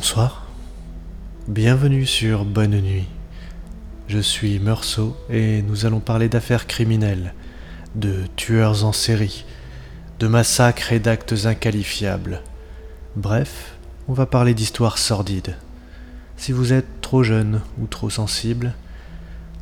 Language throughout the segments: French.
Bonsoir. Bienvenue sur Bonne Nuit. Je suis Meursault et nous allons parler d'affaires criminelles, de tueurs en série, de massacres et d'actes inqualifiables. Bref, on va parler d'histoires sordides. Si vous êtes trop jeune ou trop sensible,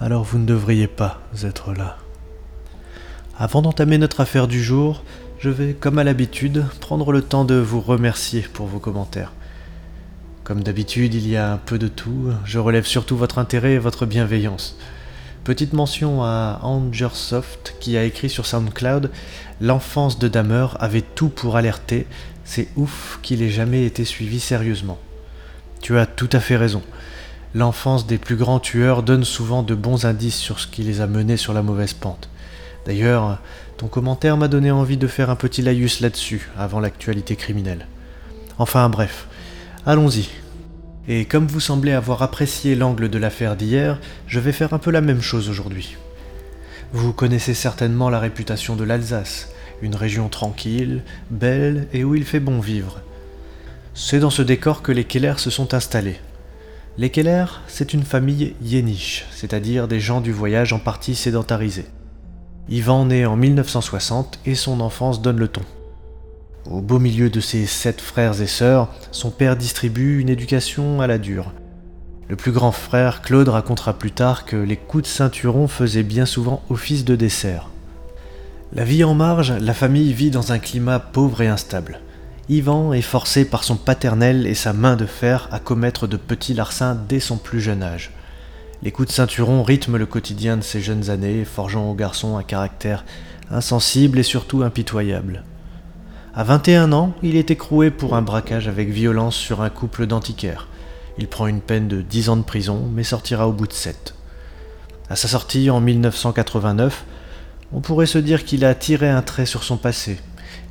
alors vous ne devriez pas être là. Avant d'entamer notre affaire du jour, je vais, comme à l'habitude, prendre le temps de vous remercier pour vos commentaires. Comme d'habitude, il y a un peu de tout, je relève surtout votre intérêt et votre bienveillance. Petite mention à Angersoft qui a écrit sur SoundCloud L'enfance de Damer avait tout pour alerter, c'est ouf qu'il ait jamais été suivi sérieusement. Tu as tout à fait raison. L'enfance des plus grands tueurs donne souvent de bons indices sur ce qui les a menés sur la mauvaise pente. D'ailleurs, ton commentaire m'a donné envie de faire un petit laïus là-dessus, avant l'actualité criminelle. Enfin bref, allons-y. Et comme vous semblez avoir apprécié l'angle de l'affaire d'hier, je vais faire un peu la même chose aujourd'hui. Vous connaissez certainement la réputation de l'Alsace, une région tranquille, belle et où il fait bon vivre. C'est dans ce décor que les Keller se sont installés. Les Keller, c'est une famille yéniche, c'est-à-dire des gens du voyage en partie sédentarisés. Yvan naît en 1960 et son enfance donne le ton. Au beau milieu de ses sept frères et sœurs, son père distribue une éducation à la dure. Le plus grand frère, Claude, racontera plus tard que les coups de ceinturon faisaient bien souvent office de dessert. La vie en marge, la famille vit dans un climat pauvre et instable. Yvan est forcé par son paternel et sa main de fer à commettre de petits larcins dès son plus jeune âge. Les coups de ceinturon rythment le quotidien de ces jeunes années, forgeant au garçon un caractère insensible et surtout impitoyable. À 21 ans, il est écroué pour un braquage avec violence sur un couple d'antiquaires. Il prend une peine de 10 ans de prison, mais sortira au bout de 7. À sa sortie en 1989, on pourrait se dire qu'il a tiré un trait sur son passé.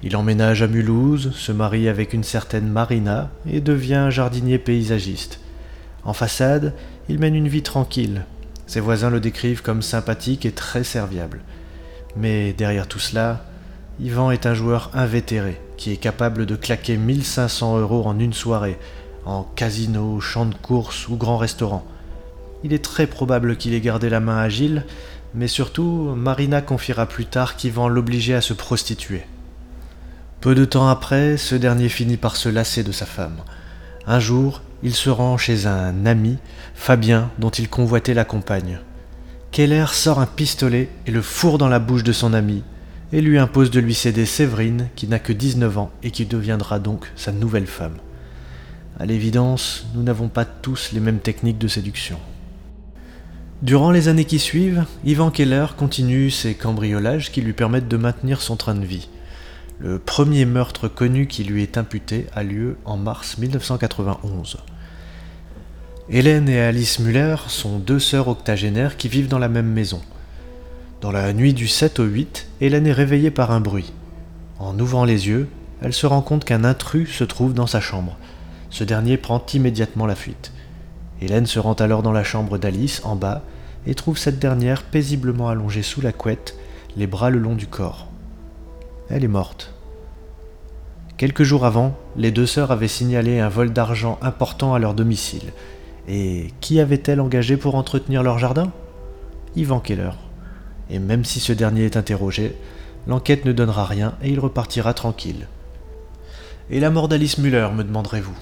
Il emménage à Mulhouse, se marie avec une certaine Marina et devient jardinier paysagiste. En façade, il mène une vie tranquille. Ses voisins le décrivent comme sympathique et très serviable. Mais derrière tout cela, Yvan est un joueur invétéré qui est capable de claquer 1500 euros en une soirée, en casino, champ de course ou grand restaurant. Il est très probable qu'il ait gardé la main agile, mais surtout, Marina confiera plus tard qu'Yvan l'obligeait à se prostituer. Peu de temps après, ce dernier finit par se lasser de sa femme. Un jour, il se rend chez un ami, Fabien, dont il convoitait la compagne. Keller sort un pistolet et le fourre dans la bouche de son ami, et lui impose de lui céder Séverine, qui n'a que 19 ans et qui deviendra donc sa nouvelle femme. À l'évidence, nous n'avons pas tous les mêmes techniques de séduction. Durant les années qui suivent, Ivan Keller continue ses cambriolages qui lui permettent de maintenir son train de vie. Le premier meurtre connu qui lui est imputé a lieu en mars 1991. Hélène et Alice Muller sont deux sœurs octogénaires qui vivent dans la même maison. Dans la nuit du 7 au 8, Hélène est réveillée par un bruit. En ouvrant les yeux, elle se rend compte qu'un intrus se trouve dans sa chambre. Ce dernier prend immédiatement la fuite. Hélène se rend alors dans la chambre d'Alice, en bas, et trouve cette dernière paisiblement allongée sous la couette, les bras le long du corps. Elle est morte. Quelques jours avant, les deux sœurs avaient signalé un vol d'argent important à leur domicile. Et qui avait-elle engagé pour entretenir leur jardin? Ivan Keller et même si ce dernier est interrogé, l'enquête ne donnera rien et il repartira tranquille. Et la mort d'Alice Muller, me demanderez-vous?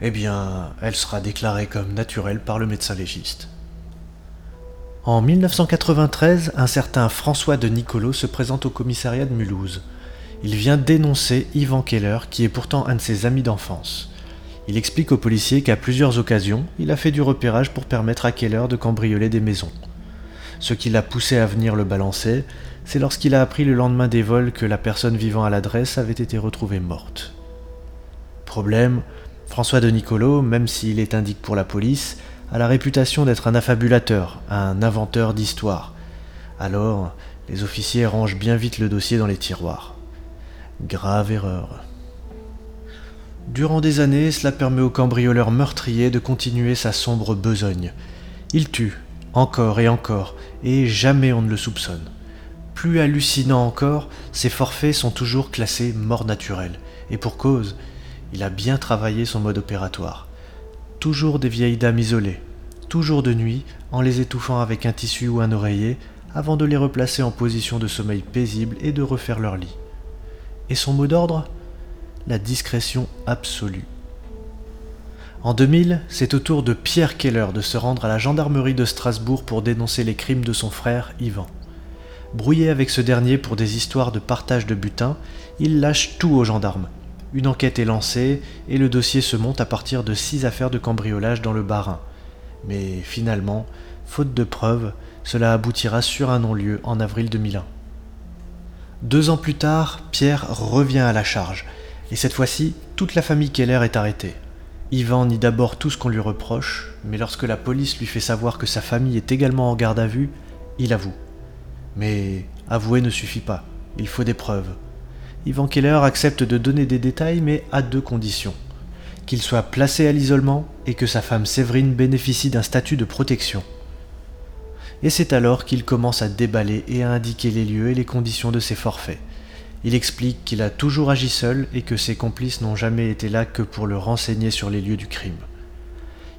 Eh bien, elle sera déclarée comme naturelle par le médecin légiste. En 1993, un certain François de Nicolo se présente au commissariat de Mulhouse. Il vient dénoncer Ivan Keller, qui est pourtant un de ses amis d'enfance. Il explique aux policiers qu'à plusieurs occasions, il a fait du repérage pour permettre à Keller de cambrioler des maisons. Ce qui l'a poussé à venir le balancer, c'est lorsqu'il a appris le lendemain des vols que la personne vivant à l'adresse avait été retrouvée morte. Problème, François de Nicolo, même s'il est indique pour la police, a la réputation d'être un affabulateur, un inventeur d'histoires. Alors, les officiers rangent bien vite le dossier dans les tiroirs. Grave erreur. Durant des années, cela permet au cambrioleur meurtrier de continuer sa sombre besogne. Il tue, encore et encore, et jamais on ne le soupçonne. Plus hallucinant encore, ces forfaits sont toujours classés mort naturelle, et pour cause, Il a bien travaillé son mode opératoire. Toujours des vieilles dames isolées, toujours de nuit, en les étouffant avec un tissu ou un oreiller, avant de les replacer en position de sommeil paisible et de refaire leur lit. Et son mot d'ordre? La discrétion absolue. En 2000, c'est au tour de Pierre Keller de se rendre à la gendarmerie de Strasbourg pour dénoncer les crimes de son frère Ivan. Brouillé avec ce dernier pour des histoires de partage de butin, il lâche tout aux gendarmes. Une enquête est lancée et le dossier se monte à partir de six affaires de cambriolage dans le Bas-Rhin. Mais finalement, faute de preuves, cela aboutira sur un non-lieu en avril 2001. Deux ans plus tard, Pierre revient à la charge, et cette fois-ci, toute la famille Keller est arrêtée. Ivan nie d'abord tout ce qu'on lui reproche, mais lorsque la police lui fait savoir que sa famille est également en garde à vue, il avoue. Mais avouer ne suffit pas, il faut des preuves. Ivan Keller accepte de donner des détails, mais à deux conditions. Qu'il soit placé à l'isolement et que sa femme Séverine bénéficie d'un statut de protection et c'est alors qu'il commence à déballer et à indiquer les lieux et les conditions de ses forfaits. Il explique qu'il a toujours agi seul et que ses complices n'ont jamais été là que pour le renseigner sur les lieux du crime.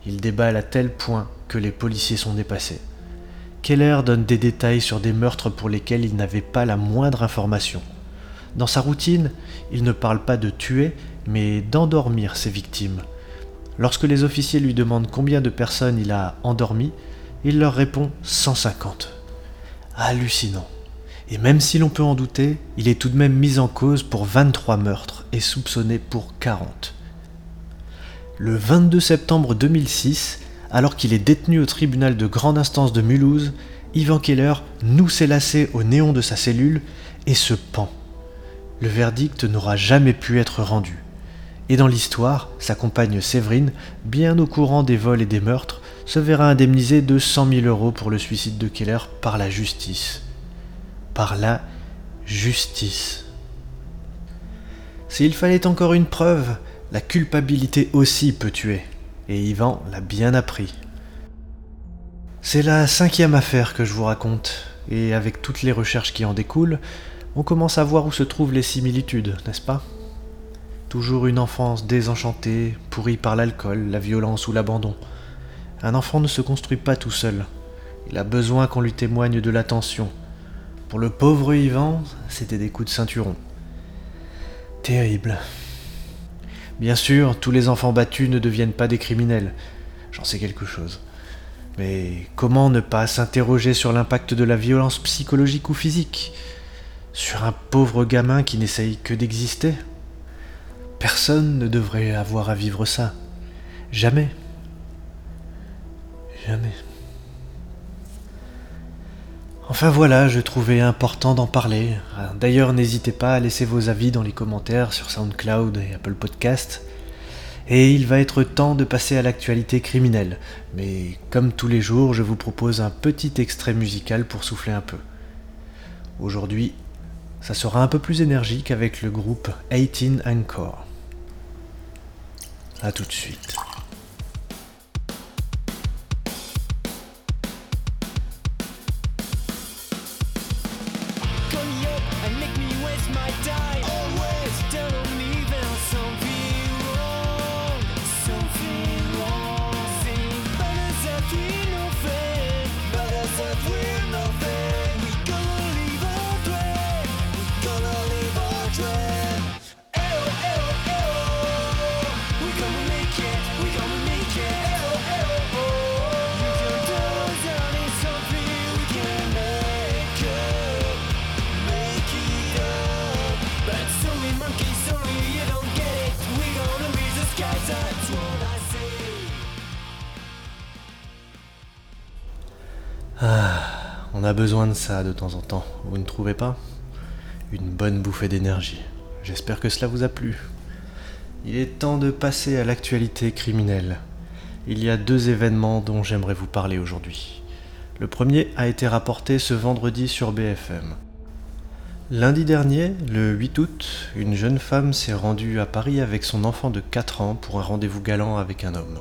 Il déballe à tel point que les policiers sont dépassés. Keller donne des détails sur des meurtres pour lesquels il n'avait pas la moindre information. Dans sa routine, il ne parle pas de tuer, mais d'endormir ses victimes. Lorsque les officiers lui demandent combien de personnes il a endormies, il leur répond 150. Hallucinant. Et même si l'on peut en douter, il est tout de même mis en cause pour 23 meurtres et soupçonné pour 40. Le 22 septembre 2006, alors qu'il est détenu au tribunal de grande instance de Mulhouse, Ivan Keller noue ses lacets au néon de sa cellule et se pend. Le verdict n'aura jamais pu être rendu. Et dans l'histoire, sa compagne Séverine, bien au courant des vols et des meurtres, se verra indemnisé de 100 000 euros pour le suicide de Keller par la justice. Par la justice. S'il fallait encore une preuve, la culpabilité aussi peut tuer, et Ivan l'a bien appris. C'est la cinquième affaire que je vous raconte, et avec toutes les recherches qui en découlent, on commence à voir où se trouvent les similitudes, n'est-ce pas? Toujours une enfance désenchantée, pourrie par l'alcool, la violence ou l'abandon. Un enfant ne se construit pas tout seul. Il a besoin qu'on lui témoigne de l'attention. Pour le pauvre Ivan, c'était des coups de ceinturon. Terrible. Bien sûr, tous les enfants battus ne deviennent pas des criminels. J'en sais quelque chose. Mais comment ne pas s'interroger sur l'impact de la violence psychologique ou physique Sur un pauvre gamin qui n'essaye que d'exister? Personne ne devrait avoir à vivre ça. Jamais. Jamais. Enfin voilà, je trouvais important d'en parler. D'ailleurs, n'hésitez pas à laisser vos avis dans les commentaires sur SoundCloud et Apple Podcast. Et il va être temps de passer à l'actualité criminelle. Mais comme tous les jours, je vous propose un petit extrait musical pour souffler un peu. Aujourd'hui, ça sera un peu plus énergique avec le groupe 18 Encore. A tout de suite. Ah, on a besoin de ça de temps en temps, vous ne trouvez pas? Une bonne bouffée d'énergie. J'espère que cela vous a plu. Il est temps de passer à l'actualité criminelle. Il y a deux événements dont j'aimerais vous parler aujourd'hui. Le premier a été rapporté ce vendredi sur BFM. Lundi dernier, le 8 août, une jeune femme s'est rendue à Paris avec son enfant de 4 ans pour un rendez-vous galant avec un homme.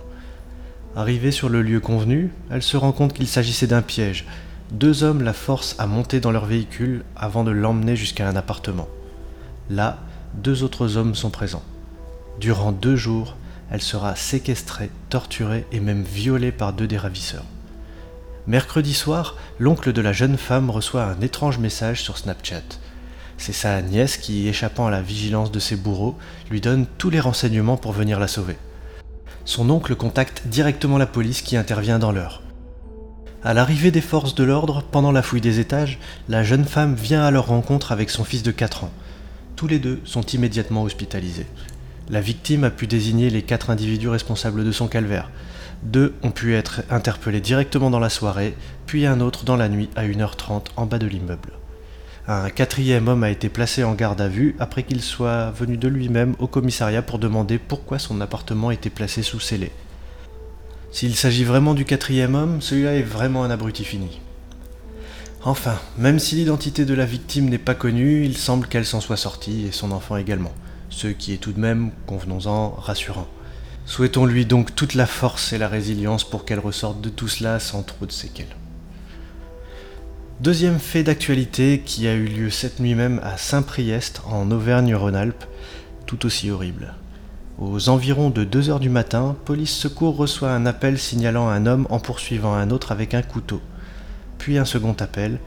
Arrivée sur le lieu convenu, elle se rend compte qu'il s'agissait d'un piège. Deux hommes la forcent à monter dans leur véhicule avant de l'emmener jusqu'à un appartement. Là, deux autres hommes sont présents. Durant deux jours, elle sera séquestrée, torturée et même violée par deux des ravisseurs. Mercredi soir, l'oncle de la jeune femme reçoit un étrange message sur Snapchat. C'est sa nièce qui, échappant à la vigilance de ses bourreaux, lui donne tous les renseignements pour venir la sauver. Son oncle contacte directement la police qui intervient dans l'heure. À l'arrivée des forces de l'ordre, pendant la fouille des étages, la jeune femme vient à leur rencontre avec son fils de 4 ans. Tous les deux sont immédiatement hospitalisés. La victime a pu désigner les quatre individus responsables de son calvaire. Deux ont pu être interpellés directement dans la soirée, puis un autre dans la nuit à 1h30 en bas de l'immeuble. Un quatrième homme a été placé en garde à vue après qu'il soit venu de lui-même au commissariat pour demander pourquoi son appartement était placé sous scellé. S'il s'agit vraiment du quatrième homme, celui-là est vraiment un abruti fini. Enfin, même si l'identité de la victime n'est pas connue, il semble qu'elle s'en soit sortie et son enfant également, ce qui est tout de même, convenons-en, rassurant. Souhaitons-lui donc toute la force et la résilience pour qu'elle ressorte de tout cela sans trop de séquelles. Deuxième fait d'actualité qui a eu lieu cette nuit même à Saint-Priest en Auvergne-Rhône-Alpes, tout aussi horrible. Aux environs de 2 heures du matin, Police Secours reçoit un appel signalant un homme en poursuivant un autre avec un couteau. Puis un second appel,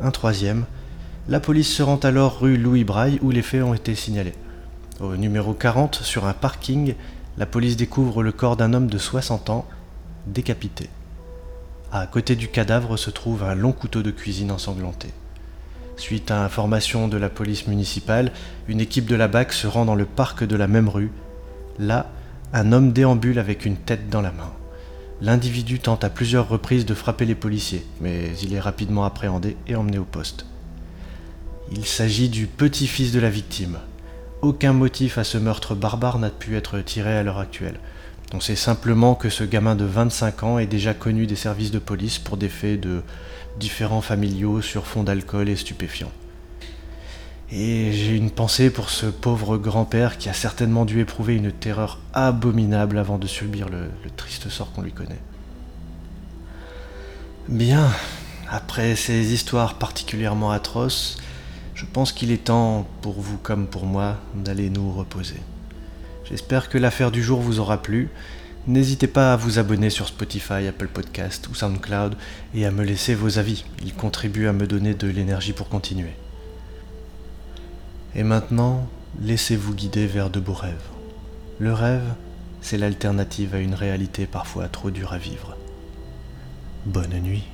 un troisième. La police se rend alors rue Louis Braille où les faits ont été signalés. Au numéro 40, sur un parking, la police découvre le corps d'un homme de 60 ans, décapité. À côté du cadavre se trouve un long couteau de cuisine ensanglanté. Suite à information de la police municipale, une équipe de la BAC se rend dans le parc de la même rue Là, un homme déambule avec une tête dans la main. L'individu tente à plusieurs reprises de frapper les policiers, mais il est rapidement appréhendé et emmené au poste. Il s'agit du petit-fils de la victime. Aucun motif à ce meurtre barbare n'a pu être tiré à l'heure actuelle. On sait simplement que ce gamin de 25 ans est déjà connu des services de police pour des faits de différents familiaux sur fond d'alcool et stupéfiants. Et j'ai une pensée pour ce pauvre grand-père qui a certainement dû éprouver une terreur abominable avant de subir le, triste sort qu'on lui connaît. Bien, après ces histoires particulièrement atroces, je pense qu'il est temps, pour vous comme pour moi, d'aller nous reposer. J'espère que l'affaire du jour vous aura plu. N'hésitez pas à vous abonner sur Spotify, Apple Podcast ou SoundCloud et à me laisser vos avis. Ils contribuent à me donner de l'énergie pour continuer. Et maintenant, laissez-vous guider vers de beaux rêves. Le rêve, c'est l'alternative à une réalité parfois trop dure à vivre. Bonne nuit.